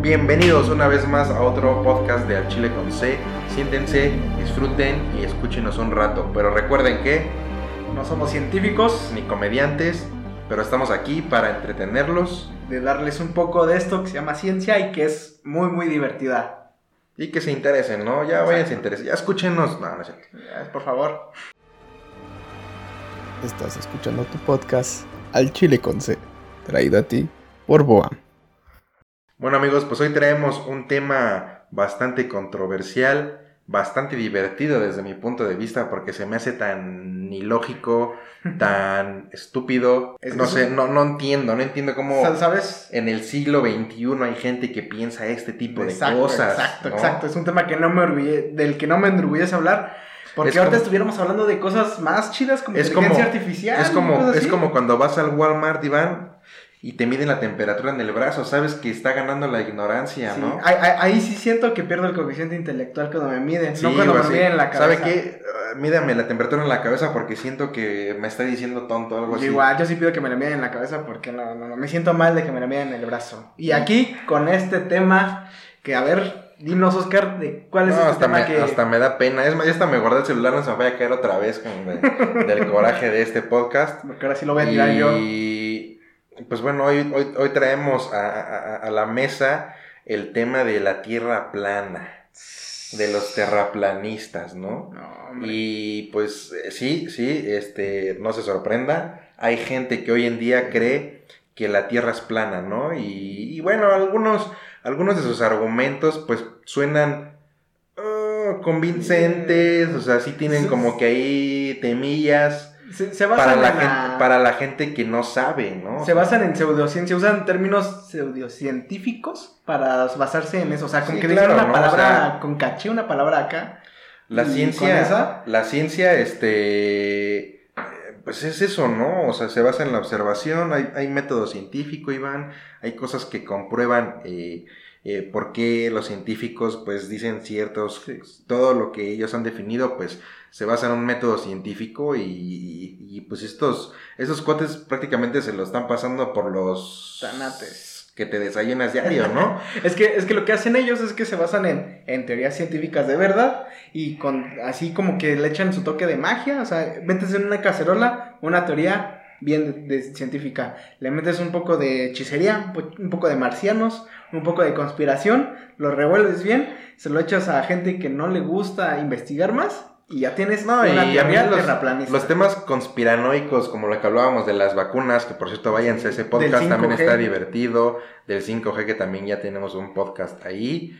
Bienvenidos una vez más a otro podcast de Al Chile con C. Siéntense, disfruten y escúchenos un rato. Pero recuerden que No somos científicos, ni comediantes, pero estamos aquí para entretenerlos de darles un poco de esto que se llama ciencia y que es muy, muy divertida. y que se interesen, ¿no? Ya vayan a interesar, ya escúchenos. No, no es cierto. Ya, Por favor. Estás escuchando tu podcast Al Chile con C, traído a ti por Boa. Bueno amigos, pues hoy traemos un tema bastante controversial, bastante divertido desde mi punto de vista porque se me hace tan ilógico, tan estúpido. Es- no sé, no, no entiendo, no entiendo cómo Sa- ¿Sabes? en el siglo XXI hay gente que piensa este tipo de cosas. exacto, ¿no? exacto. Es un tema que no me orgulle- del que no me enorgullece hablar. Porque Es ahorita como- estuviéramos hablando de cosas más chidas como Es inteligencia como- artificial. Es como, es como cuando vas al Walmart, Iván, y te miden la temperatura en el brazo, sabes que está ganando la ignorancia, Sí, ¿no? ahí, sí siento que pierdo el coeficiente intelectual cuando me miden, Sí, no cuando me miden la cabeza. ¿Sabe qué? Ah, mídame la temperatura en la cabeza porque siento que me está diciendo tonto o algo Yo así. Igual, yo sí pido que me la miden en la cabeza porque no, no, no, me siento mal de que me la miden en el brazo. Y aquí, con este tema, que a ver, dinos, Oscar, de cuál es No, este hasta, tema me, que... hasta me da pena. Es más, ya hasta me guardé el celular, no se me vaya a caer otra vez con de- del coraje de este podcast. Porque ahora sí lo voy a tirar yo. Pues bueno, hoy, hoy, hoy traemos a, a- a la mesa el tema de la tierra plana, de los terraplanistas, ¿no? Y pues eh, sí, sí, este, no se sorprenda, hay gente que hoy en día cree que la Tierra es plana, ¿no? Y, y bueno, algunos, algunos de sus argumentos pues suenan ah, convincentes, o sea, sí tienen como que ahí temillas Se, se para basan la, en la- gente, para la gente que no sabe, ¿no? Se basan en pseudociencia, usan términos pseudocientíficos para basarse en eso. O sea, Sí, que claro, una ¿no? palabra O sea- con caché, una palabra acá. La con ciencia, esa- la ciencia, este, pues es eso, ¿no? O sea, se basa en la observación, hay, hay método científico, Iván, hay cosas que comprueban eh, eh, por qué los científicos, pues, dicen ciertos, todo lo que ellos han definido, pues, se basa en un método científico y, y- y, pues estos, estos cuates prácticamente se lo están pasando por los... Tanates. Que te desayunas diario, ¿no? Es que, es que lo que hacen ellos es que se basan en, en teorías científicas de verdad y con así como que le echan su toque de magia. O sea, metes en una cacerola una teoría bien de- de científica. Le metes un poco de hechicería, un po- un poco de marcianos, un poco de conspiración, lo revuelves bien, se lo echas a gente que no le gusta investigar más y ya tienes No, una y teoría los, los temas conspiranoicos, como lo que hablábamos de las vacunas, que por cierto váyanse ese podcast, también 5G. está divertido, del 5G, que también ya tenemos un podcast ahí.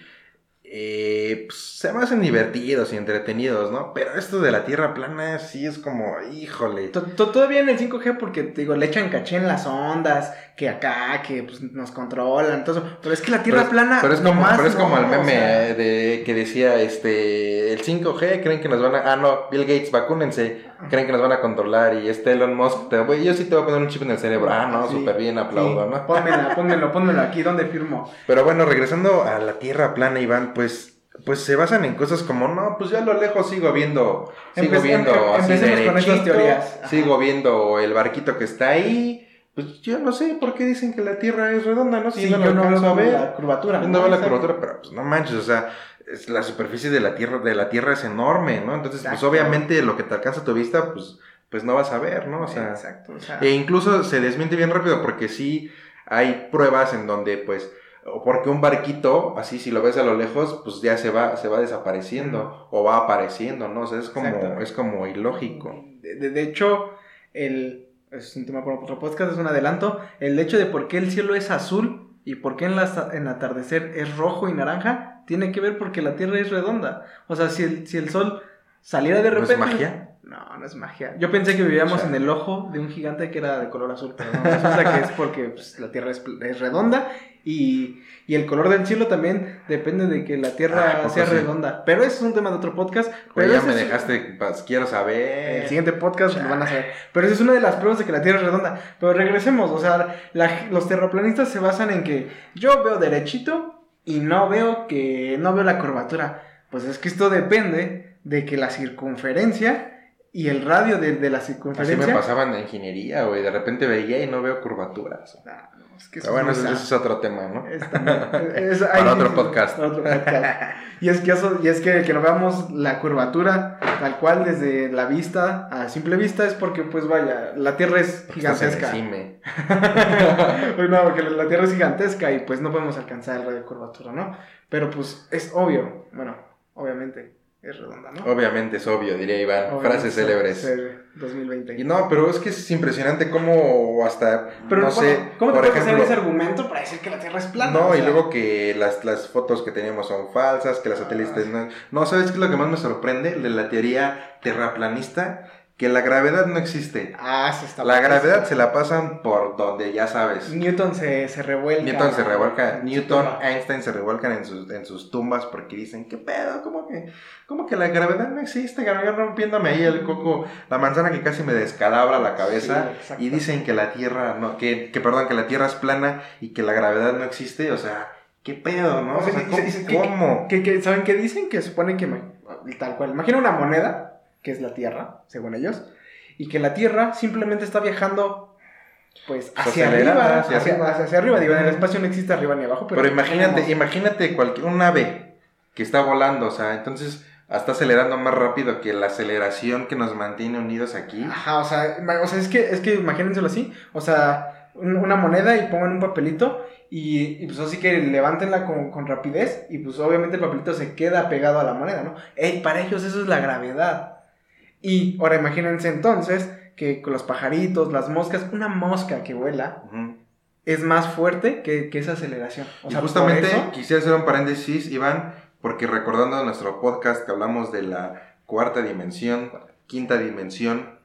Eh, pues, se me hacen divertidos y entretenidos, ¿no? Pero esto de la Tierra plana sí es como, híjole. To- to- Todavía en el 5G porque digo, le echan caché en las ondas, que acá, que pues, nos controlan, eso. Pero es que la Tierra Pero es- plana. Pero es como, nomás pero es como no, el meme o sea, de, que decía, este, el 5G, creen que nos van a... Ah, no, Bill Gates, vacúnense, creen que nos van a controlar. Y este Elon Musk, te voy, yo sí te voy a poner un chip en el cerebro. Ah, no, sí, súper bien, aplaudo, sí. ¿no? Pónmela, pónmelo, pónmelo aquí, ¿dónde firmo? Pero bueno, regresando a la Tierra plana, Iván, pues... Pues se basan en cosas como, no, pues yo a lo lejos sigo viendo, sigo viendo em- así empecemos con derechito, teorías. Ajá. sigo viendo el barquito que está ahí, pues yo no sé por qué dicen que la Tierra es redonda, ¿no? Si Sí, yo no yo no a ver. la curvatura. Yo no veo la curvatura, pero pues no manches, o sea, es- la superficie de la Tierra, de la Tierra es enorme, ¿no? Entonces, pues obviamente lo que te alcanza a tu vista, pues, pues no vas a ver, ¿no? O sea, Exacto, o sea, e incluso se desmiente bien rápido porque sí hay pruebas en donde, pues, o porque un barquito, así si lo ves a lo lejos, pues ya se va, se va desapareciendo o va apareciendo, ¿no? O sea, es como, Exacto. es como ilógico. De- de hecho, el, es un tema para otro podcast, es un adelanto. El hecho de por qué el cielo es azul y por qué en, la, en atardecer es rojo y naranja tiene que ver porque la Tierra es redonda. O sea, si el, si el sol saliera de ¿No es repente. magia? No, no es magia. Yo pensé que vivíamos en el ojo de un gigante que era de color azul, pero no, resulta que es porque pues, la Tierra es, es redonda y, y el color del cielo también depende de que la Ah, ¿a Tierra poco sea sí? redonda. Pero eso es un tema de otro podcast. Pues Pero ya me es- dejaste, pues, quiero saber. el siguiente podcast lo van a saber. Pero esa es una de las pruebas de que la Tierra es redonda. Pero regresemos, o sea, la- los terraplanistas se basan en que yo veo derechito y no veo que no veo la curvatura. Pues es que esto depende de que la circunferencia y el radio de, de la Así circunferencia. me pasaba en la ingeniería, güey. De repente veía y no veo curvaturas. Ah, no, es que Pero eso bueno, es ese, muy ese es otro tema, ¿no? Es también- es- Para otro podcast. otro podcast. Y es que eso, y es que, que no veamos la curvatura tal cual desde la vista a simple vista es porque pues vaya, la Tierra es el gigantesca. cime. no, porque la Tierra es gigantesca y pues no podemos alcanzar el radio de curvatura, ¿no? Pero pues es obvio, bueno, obviamente es redonda, ¿no? Obviamente es obvio, diría Iván. Obviamente, Frases célebres. sí, 2020. Y no, pero es que es impresionante cómo hasta, Pero no sé, ¿cómo te por puedes hacer ese argumento para decir que la Tierra es plana? no, O y luego que las, las fotos que teníamos son falsas, que las satélites no... No, ¿sabes qué es lo que más me sorprende? De la teoría terraplanista, que la gravedad no existe. Ah, sí está La gravedad se la pasan por donde ya sabes. Newton se, se revuelca. Newton se revuelca, Newton, tumba. Einstein se revuelcan en sus, en sus tumbas porque dicen, ¿qué pedo? ¿Cómo que, ¿Cómo que la gravedad no existe? Yo rompiéndome ahí el coco, la manzana que casi me descalabra la cabeza. Sí, y dicen que la Tierra, no, que, que perdón, que la Tierra es plana y que la gravedad no existe. O sea, ¿qué pedo, no? O sea, ¿cómo? que- ¿Saben qué dicen? Que supone que, tal cual, imagina una moneda, que es la Tierra, según ellos, y que la Tierra simplemente está viajando, pues, hacia arriba, hacia hacia, arriba. hacia- hacia arriba, digo, en el espacio no existe arriba ni abajo, pero... Pero imagínate, tenemos- imagínate cualquier, un ave que está volando, o sea, entonces está acelerando más rápido que la aceleración que nos mantiene unidos aquí. Ajá, o sea, o sea, es que, es que imagínenselo así, o sea, un- una moneda y pongan un papelito y, y pues así que levántenla con, con rapidez y pues obviamente el papelito se queda pegado a la moneda, ¿no? Ey, para ellos eso es la gravedad. Y ahora imagínense entonces que con los pajaritos, las moscas, una mosca que vuela es más fuerte que, que esa aceleración. O y sea, justamente eso- quisiera hacer un paréntesis, Iván, porque recordando nuestro podcast que hablamos de la cuarta dimensión, quinta dimensión,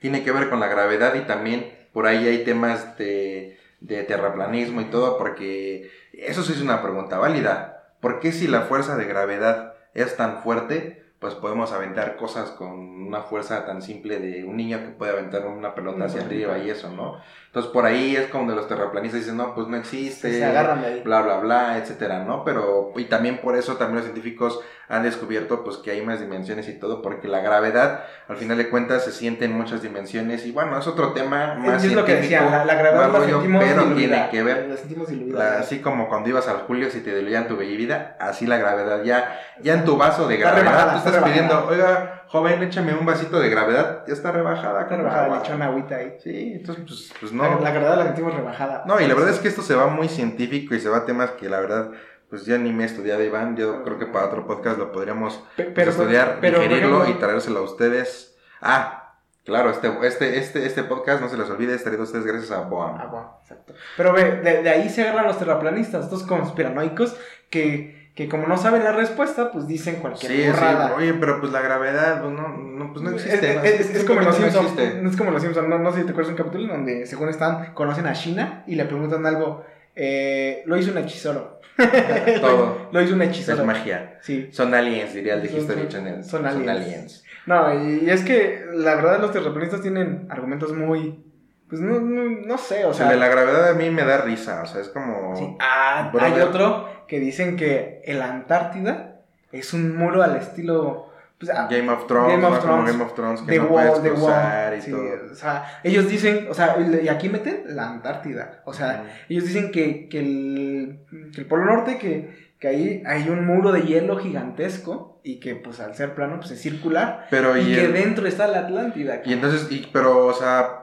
tiene que ver con la gravedad y también por ahí hay temas de, de terraplanismo y todo, porque eso sí es una pregunta válida. ¿Por qué si la fuerza de gravedad es tan fuerte, pues podemos aventar cosas con una fuerza tan simple de un niño que puede aventar una pelota hacia arriba y eso, ¿no? Entonces por ahí es como de los terraplanistas dicen, no, pues no existe, se agarran de ahí. bla, bla, bla, etcétera, ¿no? Pero, y también por eso también los científicos han descubierto, pues, que hay más dimensiones y todo, porque la gravedad, al final de cuentas, se siente en muchas dimensiones, y bueno, es otro tema más es lo que científico, decía, la, la gravedad la sentimos pero diluida. tiene que ver, La sentimos diluida. la- así como cuando ibas al Julio, si te diluían tu bebida, así la gravedad, ya, ya en tu vaso de gravedad, estás rebajada. pidiendo, oiga, joven, échame un vasito de gravedad, ya está rebajada, Está rebajada, agua". le echó una agüita ahí. Sí, entonces, pues, pues La, no. la gravedad la sentimos rebajada. No, y la verdad es que esto se va muy científico y se va a temas que la verdad, pues ya ni me he estudiado, Iván. Yo creo que para otro podcast lo podríamos pues, estudiar, pero, digerirlo y traérselo a ustedes. Ah, claro, este, este, este, este podcast, no se les olvide, es traído a ustedes gracias a Boam. Ah, bueno, exacto. Pero ve, de, de ahí se agarran los terraplanistas, estos conspiranoicos que, que como no saben la respuesta, pues dicen cualquier Sí, sí, borrada. oye, pero pues la gravedad, pues no, no, pues no Es, existe. ¿no? es- es- es como los no Simpsons. existe. Es como los Simpsons. No, no sé si te acuerdas un capítulo donde, según están, conocen a China y le preguntan algo. eh, lo hizo un hechicero. Todo. Lo hizo un Es hechicero. magia. Sí. Son aliens, diría el de History son- Channel. son aliens. aliens. No, y, y es que la verdad los terraplanistas tienen argumentos muy. Pues no, no, no sé, o sea, de la gravedad a mí me da risa, o sea, es como... Sí. Ah, Brother. hay otro que dicen que el Antártida es un muro al estilo. Pues, ah, Game of Thrones, Game of Thrones, Game of Thrones, que no Wall, puedes cruzar y sí, todo. o sea, ellos dicen, o sea, y aquí meten la Antártida. O sea, ellos dicen que, que, el, que el Polo Norte, que, que ahí hay un muro de hielo gigantesco y que pues al ser plano pues es circular Pero y, y, que dentro está la Atlántida. y entonces, y, pero, o sea,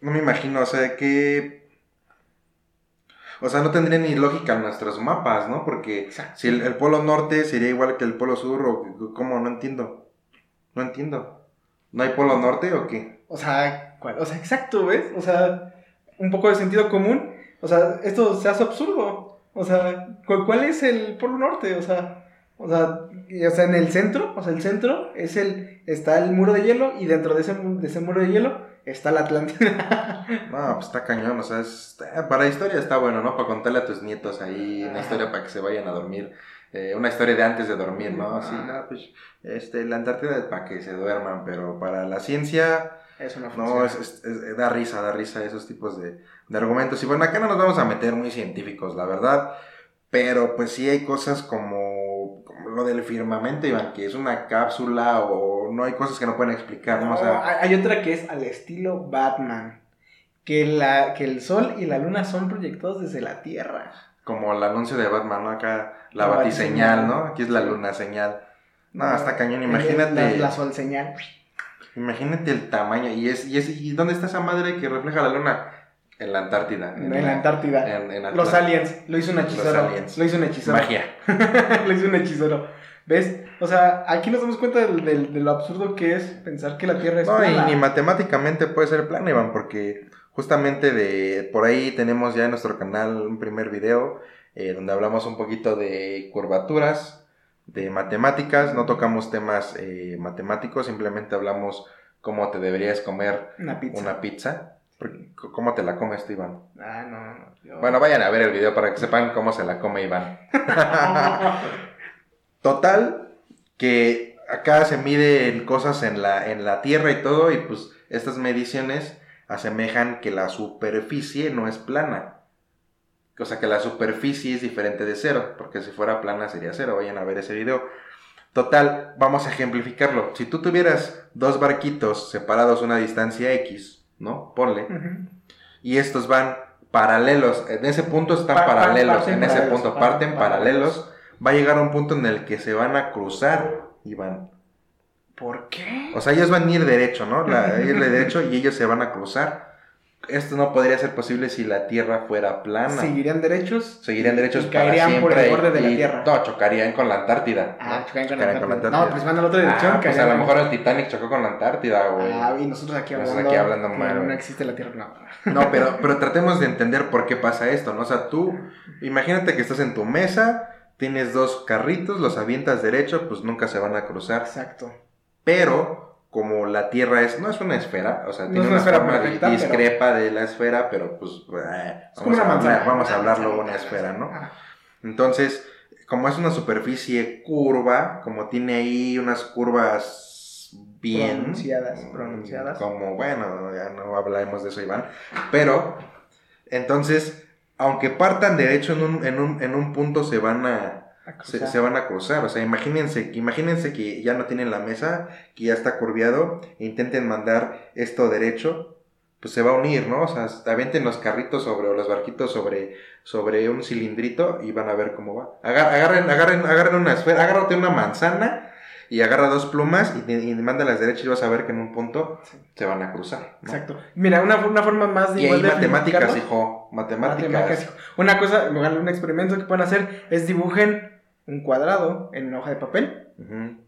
no me imagino, o sea, que... O sea, no tendría ni lógica nuestros mapas, ¿no? Porque Exacto. si el, el polo norte sería igual que el polo sur, o cómo, no entiendo. No entiendo. ¿No hay polo norte o qué? O sea, ¿cuál? O sea, exacto, ¿ves? O sea, un poco de sentido común. O sea, esto se hace absurdo. O sea, ¿cu- ¿cuál es el Polo Norte? O sea, o sea, y- o sea, en el centro, o sea, el centro es el, está el muro de hielo y dentro de ese, de ese muro de hielo está la Atlántida. No, pues está cañón, o sea, es- eh, para historia está bueno, ¿no? Para contarle a tus nietos ahí una historia para que se vayan a dormir. Eh, una historia de antes de dormir, ¿no? Sí, no, pues, este, la Antártida es para que se duerman, pero para la ciencia, es una no, es, es- es- da risa, da risa esos tipos de, de argumentos. Y bueno, acá no nos vamos a meter muy científicos, la verdad, pero pues sí hay cosas como, como lo del firmamento, Iván, que es una cápsula o no hay cosas que no pueden explicar, ¿no? O No, sea, hay otra que es al estilo Batman. Que, la, que el sol y la luna son proyectados desde la Tierra. como el anuncio de Batman, ¿no? Acá la, La batiseñal. ¿no? Aquí es la luna señal. No, está cañón, La, imagínate. la sol señal. Imagínate el tamaño. ¿Y, es, y, es, ¿Y dónde está esa madre que refleja la luna? En la Antártida. En, la Antártida. en- en Los aliens. Lo hizo un hechicero. aliens. Lo hizo un. Magia. lo hizo un hechicero. ¿Ves? O sea, aquí nos damos cuenta del- del- de, lo absurdo que es pensar que la Tierra es No, y plana. ni matemáticamente puede ser plano, Iván, porque justamente de por ahí tenemos ya en nuestro canal un primer video eh, donde hablamos un poquito de curvaturas, de matemáticas, no tocamos temas eh, matemáticos, simplemente hablamos cómo te deberías comer Una pizza. una pizza. ¿Cómo te la comes tú, Iván? Ah, no, no. yo- Bueno, vayan a ver el video para que sepan cómo se la come Iván. Total, que acá se miden cosas en la, en la Tierra y todo, y pues estas mediciones asemejan que la superficie no es plana. O sea que la superficie es diferente de cero, porque si fuera plana sería cero. Vayan a ver ese video. Total, vamos a ejemplificarlo. Si tú tuvieras dos barquitos separados a una distancia X, ¿no? Ponle. Y estos van paralelos. En ese punto están Pa- pa- paralelos. En ese punto parten paralelos. Va a llegar a un punto en el que se van a cruzar y van. ¿Por qué? O sea, ellos van a ir derecho, ¿no? La, ir derecho y ellos se van a cruzar. Esto no podría ser posible si la Tierra fuera plana. ¿Seguirían derechos? Seguirían derechos y para caerían siempre. por el borde de la Tierra. No, chocarían con la Antártida. Ah, ¿no? chocarían con Chocarían la Antártida. No, pues van a la otra dirección. Ah, pues a lo mejor el Titanic chocó con la Antártida, güey. Ah, y nosotros aquí Nosotros hablando. aquí hablando mal, No existe la Tierra, no. No, pero, pero tratemos de entender por qué pasa esto, ¿no? O sea, tú, imagínate que estás en tu mesa, tienes dos carritos, los avientas derecho, pues nunca se van a cruzar. Exacto. Pero, como la Tierra es, no es una esfera, o sea, No tiene es una esfera perfecta, pero- discrepa de la esfera, pero pues, eh, vamos, a, hablar- vamos a hablarlo manzana. una esfera, ¿no? Entonces, como es una superficie curva, como tiene ahí unas curvas bien Pronunciadas, mm, pronunciadas. Como, bueno, ya no hablaremos de eso, Iván. Pero, entonces, aunque partan derecho en un, en un, en un punto, se van a se, se van a cruzar. O sea, imagínense, imagínense que ya no tienen la mesa, que ya está curviado, e intenten mandar esto derecho, pues se va a unir, ¿no? O sea, avienten los carritos sobre, o los barquitos sobre, sobre un cilindrito y van a ver cómo va. Agar- agarren, agarren, agarren una esfera, agárrate una manzana y agarra dos plumas y, y mándalas derechas y vas a ver que en un punto se van a cruzar. ¿no? Exacto. Mira, una, una forma más de Y ahí igual de matemáticas, hijo, matemáticas. Matemáticas, hijo. Una cosa, un experimento que pueden hacer es dibujen un cuadrado en una hoja de papel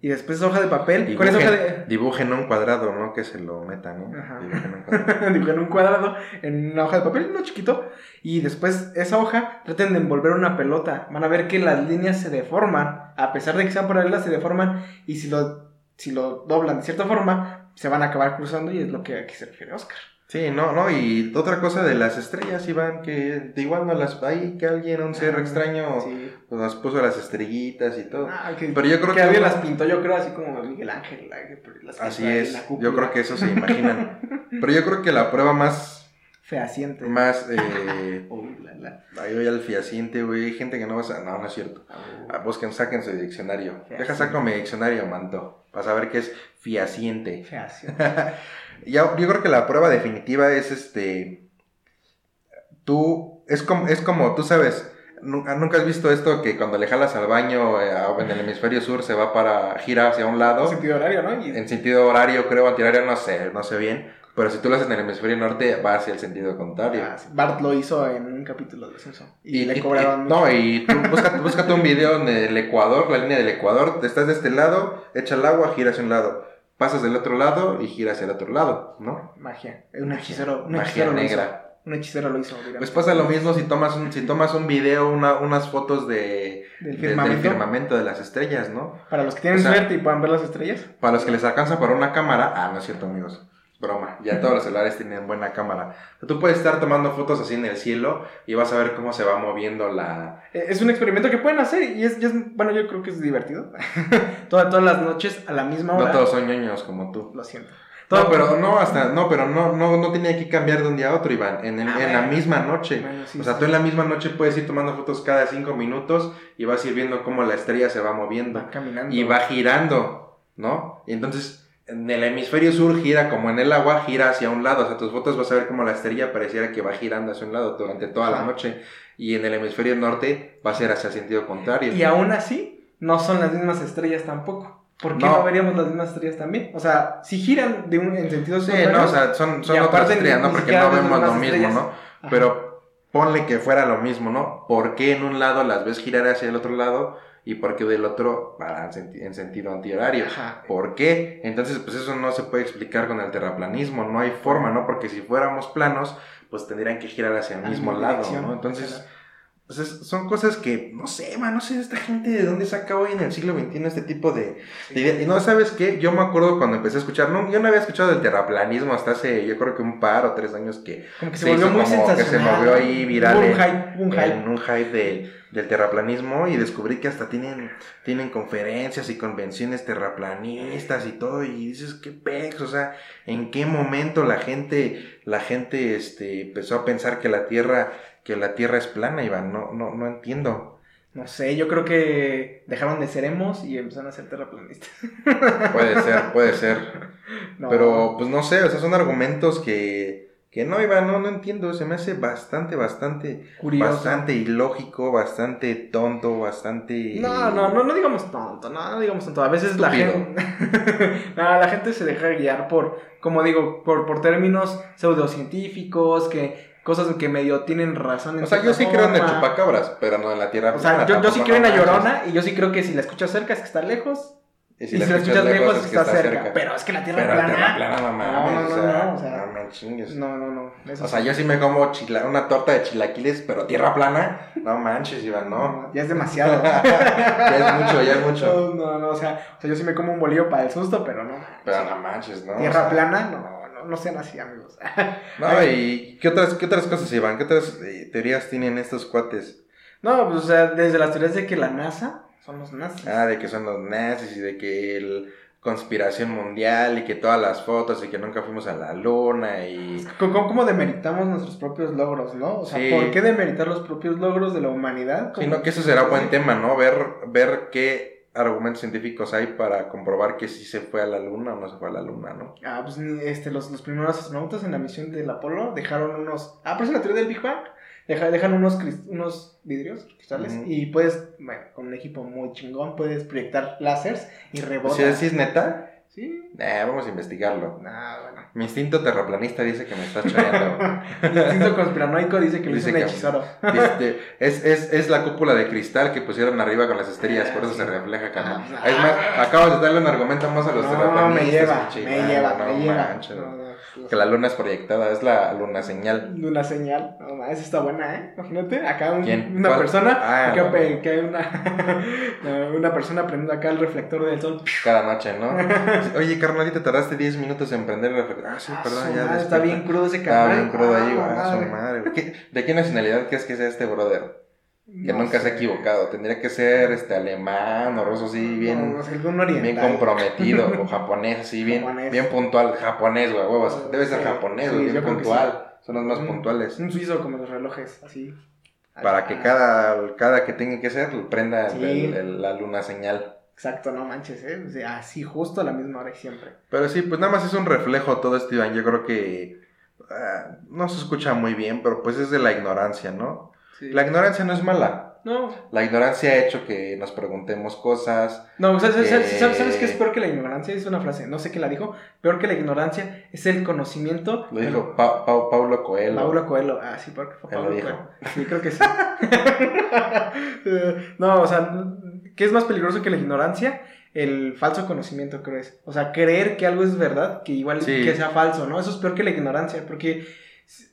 Y después esa hoja de papel, con esa hoja Dibujen, de... dibujen un cuadrado, ¿no? Que se lo metan, ¿no? Ajá. Dibujen un cuadrado. dibujen un cuadrado en una hoja de papel, no chiquito, y después esa hoja traten de envolver una pelota. Van a ver que las líneas se deforman, a pesar de que sean paralelas, se deforman, y si lo, si lo doblan de cierta forma, se van a acabar cruzando, y es lo que aquí se refiere Oscar. Sí, no, no, y otra cosa de las estrellas, Iván, que de igual no las hay, que alguien, un ser Ah, extraño, Sí. pues nos puso las estrellitas y todo. Ah, que, Pero yo creo que que alguien las pintó, yo creo, así como Miguel Ángel. las Así ahí es, la yo creo que eso se imaginan. Pero yo creo que la prueba más, Fehaciente. más, eh, Uy, la, la. ahí voy al fiaciente, güey, hay gente que no va a, no, no es cierto. Ah, busquen, saquen su diccionario. Deja Fehaciente. saco mi diccionario, manto, para saber qué es fiaciente. Fehaciente. Ya, yo creo que la prueba definitiva es este. Tú. Es como, es como tú sabes. nu- Nunca has visto esto que cuando le jalas al baño eh, en el hemisferio sur se va para. gira hacia un lado. sentido horario, ¿no? Y- En sentido horario, creo, antihorario, no sé, no sé bien. Pero si tú lo haces en el hemisferio norte, va hacia el sentido contrario. Ah. Bart lo hizo en un capítulo de Simpson. Y, le y- cobraron. no, y tú búscate, búscate un video del Ecuador, la línea del Ecuador, estás de este lado, echa el agua, gira hacia un lado. Pasas del otro lado y gira hacia el otro lado, ¿no? Magia. Un hechicero. Un Magia hechicero lo hizo. negra. Un hechicero lo hizo. digamos. Pues pasa lo mismo si tomas un, si tomas un video, una- unas fotos de, Del de- firmamento. del firmamento de las estrellas, ¿no? Para los que tienen O sea- suerte y puedan ver las estrellas. Para los que les alcanza para una cámara, ah, no es cierto, amigos. Broma, ya todos los celulares tienen buena cámara. Tú puedes estar tomando fotos así en el cielo y vas a ver cómo se va moviendo la... Eh, Es un experimento que pueden hacer y es, y es- bueno, yo creo que es divertido. todas, todas las noches a la misma hora. No todos son ñoños como tú. Lo siento. No, pero no hasta, no, pero no, no, no tenía que cambiar de un día a otro, Iván, en, el- Ah, en la misma noche. Bueno, sí, o sea, sí. tú en la misma noche puedes ir tomando fotos cada cinco minutos y vas a ir viendo cómo la estrella se va moviendo Va caminando. y va girando, ¿no? Y entonces en el hemisferio sur gira como en el agua, gira hacia un lado. O sea, tus fotos vas a ver como la estrella pareciera que va girando hacia un lado durante toda la noche. Y en el hemisferio norte va a ser hacia el sentido contrario. Y aún así, no son las mismas estrellas tampoco. ¿Por qué No. no, veríamos las mismas estrellas también? O sea, si giran de un, en sentidos Sí, no, o sea, son, son otras estrellas, ¿no? Porque no vemos lo mismo, estrellas. ¿no? Ajá. Pero ponle que fuera lo mismo, ¿no? ¿Por qué en un lado las ves girar hacia el otro lado y por qué del otro van en senti- en sentido antihorario? Ajá. ¿Por qué? Entonces, pues eso no se puede explicar con el terraplanismo, no hay forma, ¿no? Porque si fuéramos planos, pues tendrían que girar hacia el mismo lado. ¿no? Entonces, pues es- son cosas que, no sé, man, no sé esta gente de dónde saca hoy en el siglo XXI este tipo de, de ideas. Y no, ¿sabes qué? Yo me acuerdo cuando empecé a escuchar, no, yo no había escuchado del terraplanismo hasta hace, yo creo que un par o tres años que Como que se, volvió muy como que se sensacional. movió ahí viral un en- hype, un hype. en un hype de- del terraplanismo y descubrí que hasta tienen, tienen conferencias y convenciones terraplanistas y todo y dices qué pex, o sea, en qué momento la gente, la gente este, empezó a pensar que la tierra, que la tierra es plana, Iván, no, no, no entiendo. No sé, yo creo que dejaron de ser emos y empezaron a ser terraplanistas. Puede ser, puede ser. No. Pero pues no sé, o sea, son argumentos que, que no, Iván, no, no entiendo, se me hace bastante, bastante curioso. Bastante ilógico, bastante tonto, bastante... No, no, no, no digamos tonto, no, no digamos tonto. A veces la gente, no, la gente se deja guiar por, como digo, por, por términos pseudocientíficos, que cosas que medio tienen razón. en O sea, yo sí creo en el chupacabras, pero no en la tierra O sea, plana, yo, yo sí creo en la llorona y yo sí creo que si la escuchas cerca es que está lejos. Y Y si, la escuchas lejos es que está, cerca. Pero es que la tierra Pero la plana. tierra plana, no No, no, o no, sea, no, o sea, no me chingues. No, no, no. eso O sea, sí. yo sí me como chila- una torta de chilaquiles, pero tierra plana, no manches, Iván, no. Ya es demasiado. ya es mucho, ya es mucho. No, no, no, o sea, o sea, yo sí me como un bolillo para el susto, pero no. Pero no manches, ¿no? Tierra plana, no, no, sean así, amigos. No, y ¿qué otras, qué otras cosas, Iván? ¿Qué otras eh, teorías tienen estos cuates? No, pues, o sea, desde las teorías de que la NASA son los nazis. Ah, de que son los nazis y de que el conspiración mundial y que todas las fotos y que nunca fuimos a la luna y... ¿Cómo, cómo demeritamos nuestros propios logros, no? O sea, Sí. ¿por qué demeritar los propios logros de la humanidad? Sí, Como- no, que eso será buen tema, ¿no? Ver, ver qué argumentos científicos hay para comprobar que sí se fue a la luna o no se fue a la luna, ¿no? Ah, pues este, los, los primeros astronautas en la misión del Apolo dejaron unos... Ah, pero es la teoría del Big Bang. Deja- dejan unos, unos vidrios, cristales, y puedes, bueno, con un equipo muy chingón, puedes proyectar láseres y rebota. Si es, si es neta, Sí. eh, vamos a investigarlo. Nah, bueno. Mi instinto terraplanista dice que me estás choreando. Mi instinto conspiranoico dice que hizo Dice un. Dice, es, es, es la cúpula de cristal que pusieron arriba con las estrellas, por eso se refleja, carnal. Ah, Es más, acabas de darle un argumento más a los No, terraplanistas. me lleva, me lleva, no me lleva. manches. No, no, Que la luna es proyectada, es la luna señal. De una señal. No, esa está buena, ¿eh? Imagínate, acá una ¿Cuál? persona, Ah, acá bueno. que hay una, una persona prendiendo acá el reflector del sol. Cada noche, ¿no? Oye, carnalita, tardaste 10 minutos en prender reflector. Ah, sí, Ah, perdón, ya. madre, está bien crudo ese Está canal. bien crudo ahí, güey. Ah, su madre. madre, güey. ¿Qué- ¿De qué nacionalidad crees que sea este brother? Que No nunca se ha sé. equivocado. Tendría que ser este alemán o ruso, así, bien, No, no sé, bien comprometido. o japonés, así, bien, Japonés. bien puntual. Japonés, güey, huevos. Debe ser japonés, sí, güey, bien puntual. Son los más Un- puntuales. Un suizo como los relojes, así. Para que Ah, cada, cada que tenga que ser, prenda el- Sí. el- el- la luna señal. Exacto, no manches, ¿eh? O sea, así, justo a la misma hora y siempre. Pero sí, pues nada más es un reflejo todo esto, Iván. Yo creo que ah, no se escucha muy bien, pero pues es de la ignorancia, ¿no? Sí. La ignorancia no es mala. No, La ignorancia ha hecho que nos preguntemos cosas. no, ¿sabes, sabes, Que- sabes- sabes qué es peor que la ignorancia? Es una frase, no sé quién la dijo. Peor que la ignorancia es el conocimiento. Lo dijo Pa- Pa- Paulo Coelho. Paulo Coelho. Ah, sí, porque fue Él lo Paulo. Coelho. Sí, creo que sí. Eh, no, o sea, ¿qué es más peligroso que la ignorancia? El falso conocimiento, creo es. O sea, creer que algo es verdad, que igual Sí. que sea falso, ¿no? Eso es peor que la ignorancia, porque...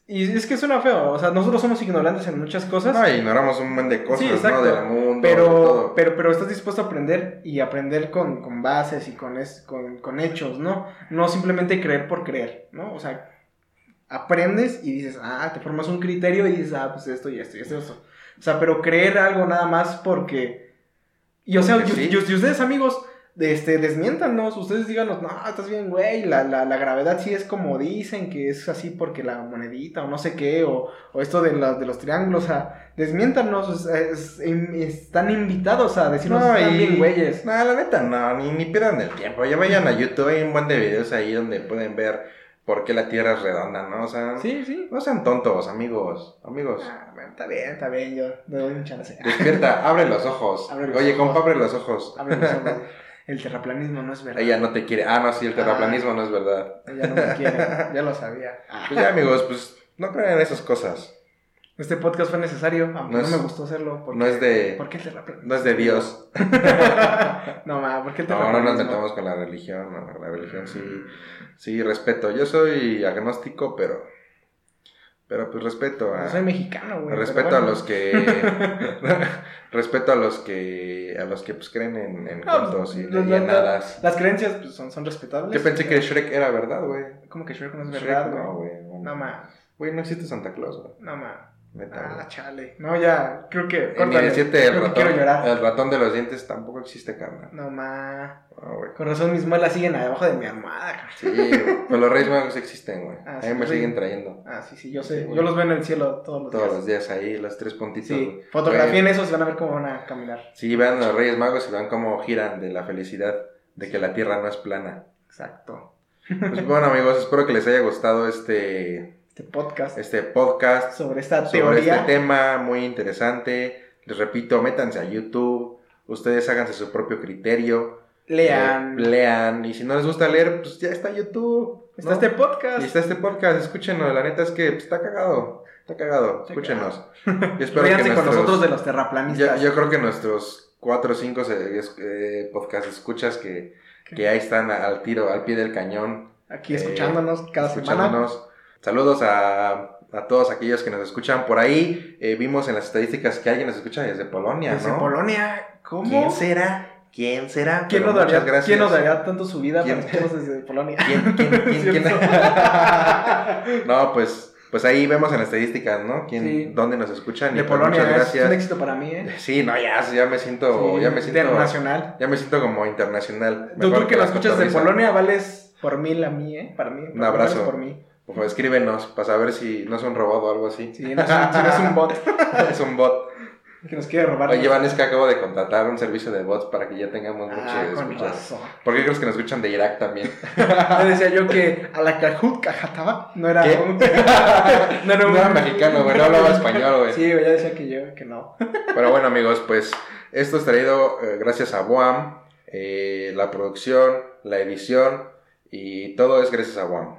Y es que suena feo, o sea, nosotros somos ignorantes en muchas cosas. No, ignoramos un buen de cosas, Sí, ¿no? exacto. Del mundo, de Pero, todo. pero, pero estás dispuesto a aprender y aprender con, con bases y con, es, con, con hechos, ¿no? No simplemente creer por creer, ¿no? O sea, aprendes y dices, ah, te formas un criterio y dices, ah, pues esto y esto y esto y esto. O sea, pero creer algo nada más porque... Y o sea, y, sí. y- y ustedes amigos, este, desmiéntanos, ustedes díganos, no, estás bien, güey, la, la, la gravedad sí es como dicen, que es así porque la monedita, o no sé qué, o, o esto de, la- de los triángulos, o sea, desmiéntanos, es- es- están invitados a decirnos, No, están y- bien, güeyes. No, la neta, no, ni, ni pierdan el tiempo. Ya vayan a YouTube, hay un buen de videos ahí donde pueden ver por qué la Tierra es redonda, ¿no? O sea, Sí, sí. no sean tontos, amigos, amigos. Ah, bueno, está bien, está bien, yo le doy un chance. Despierta, abre los ojos. Abre los Oye, ojos. compa, abre los ojos. Abre los ojos. El terraplanismo no es verdad. Ella no te quiere. Ah, no, sí, el terraplanismo no es verdad. Ella no me quiere, ya lo sabía. Pues ya, amigos, pues no crean en esas cosas. Este podcast fue necesario, aunque No no, es- me gustó hacerlo. Porque, no es de- ¿Por qué el? No es de Dios. no, ma, ¿por qué el No, no nos metamos con la religión. no, la religión sí, sí, respeto. Yo soy agnóstico, pero. Pero pues respeto a. Yo soy mexicano, güey. Respeto a los que respeto a los que a los que pues creen en, en No, cuentos y, y en hadas. Las creencias pues, son, son respetables. Yo pensé que Shrek era verdad, güey. Como que Shrek no es Shrek verdad, no, güey. güey. No, ma. Güey, no existe Santa Claus, güey. No, ma. Ah, chale. No, ya, creo que. Córtale. el Creo que ratón, quiero llorar. el ratón de los dientes tampoco existe, carnal. No, ma. Güey. Con razón mis muelas siguen abajo de mi cara. Sí. Pero los Reyes Magos existen, güey. Ah, a sí, me sí. siguen trayendo. Ah, sí, sí, yo sé. yo los veo en el cielo todos los Todos días. los días ahí, los tres puntitos. Sí, fotografíen Güey, eso y van a ver cómo van a caminar. Sí, vean a los Reyes Magos y vean cómo giran de la felicidad de que la Tierra no es plana. Exacto. Pues bueno, amigos, espero que les haya gustado este, Este podcast este podcast sobre esta sobre teoría. este tema muy interesante. Les repito, métanse a YouTube, ustedes háganse su propio criterio. Lean. Eh, lean, y si no les gusta leer, pues ya está YouTube. Está ¿no? este podcast. Y está este podcast, escúchenos, la neta es que pues, está cagado, está cagado, Está escúchenos. Yo espero que con nuestros- nosotros de los terraplanistas. yo creo que nuestros cuatro o cinco eh, podcast escuchas que, que ahí están al tiro, al pie del cañón, Aquí eh, escuchándonos cada semana. Saludos a, a todos aquellos que nos escuchan por ahí. Eh, vimos en las estadísticas que alguien nos escucha desde Polonia, Desde ¿no? Polonia. ¿Cómo? ¿Quién será? ¿Quién será? ¿Quién nos, daría, gracias. ¿Quién nos daría tanto su vida ¿Quién? para desde Polonia? ¿Quién, quién, quién, quién? No, pues, pues ahí vemos en las estadísticas, ¿no? ¿Quién, Sí. ¿Dónde nos escuchan? De Y pues, Polonia. Muchas Es un gracias. éxito para mí, ¿eh? Sí, no, ya, ya me siento, Sí, ya me siento, Internacional. ya me siento como internacional. Tú, tú que nos escuchas de. Polonia, vales por mil a mí, ¿eh? Para mí. Un abrazo. por mí. Favor, escríbenos para saber si no es un robot o algo así. Sí, no es, un, si no es un bot es un bot. que nos quiere robar. Oye, Van, es que acabo de contratar un servicio de bots para que ya tengamos Ah, escuchas. razón. ¿Por qué crees que nos escuchan de Irak también? Me decía yo que a la Cajut Cajataba no era un... no era No era mexicano, güey, no hablaba español, güey. Sí, güey, ya decía que yo, que no. Pero bueno, amigos, pues esto es traído eh, gracias a Boam, eh, la producción, la edición y todo es gracias a Boam.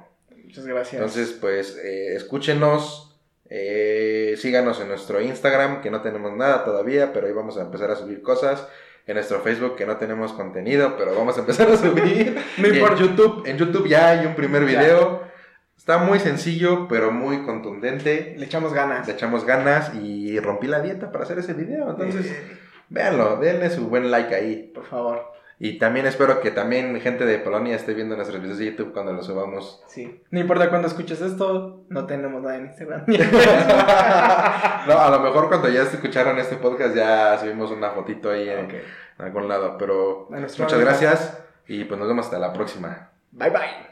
Muchas gracias. Entonces, pues eh, escúchenos, eh, síganos en nuestro Instagram, que no tenemos nada todavía, pero ahí vamos a empezar a subir cosas. En nuestro Facebook, que no tenemos contenido, pero vamos a empezar a subir. No Y en importa. YouTube, en YouTube ya hay un primer Ya. video. Está muy sencillo, pero muy contundente. Le echamos ganas. Le echamos ganas y rompí la dieta para hacer ese video. Entonces, Eh, véanlo, denle su buen like ahí. por favor. Y también espero que también gente de Polonia esté viendo nuestros videos de YouTube cuando los subamos. Sí. No importa cuándo escuches esto, no tenemos nada en Instagram. no, a lo mejor cuando ya escucharon este podcast ya subimos una fotito ahí en, en algún lado. Pero muchas gracias y pues nos vemos hasta la próxima. Bye bye.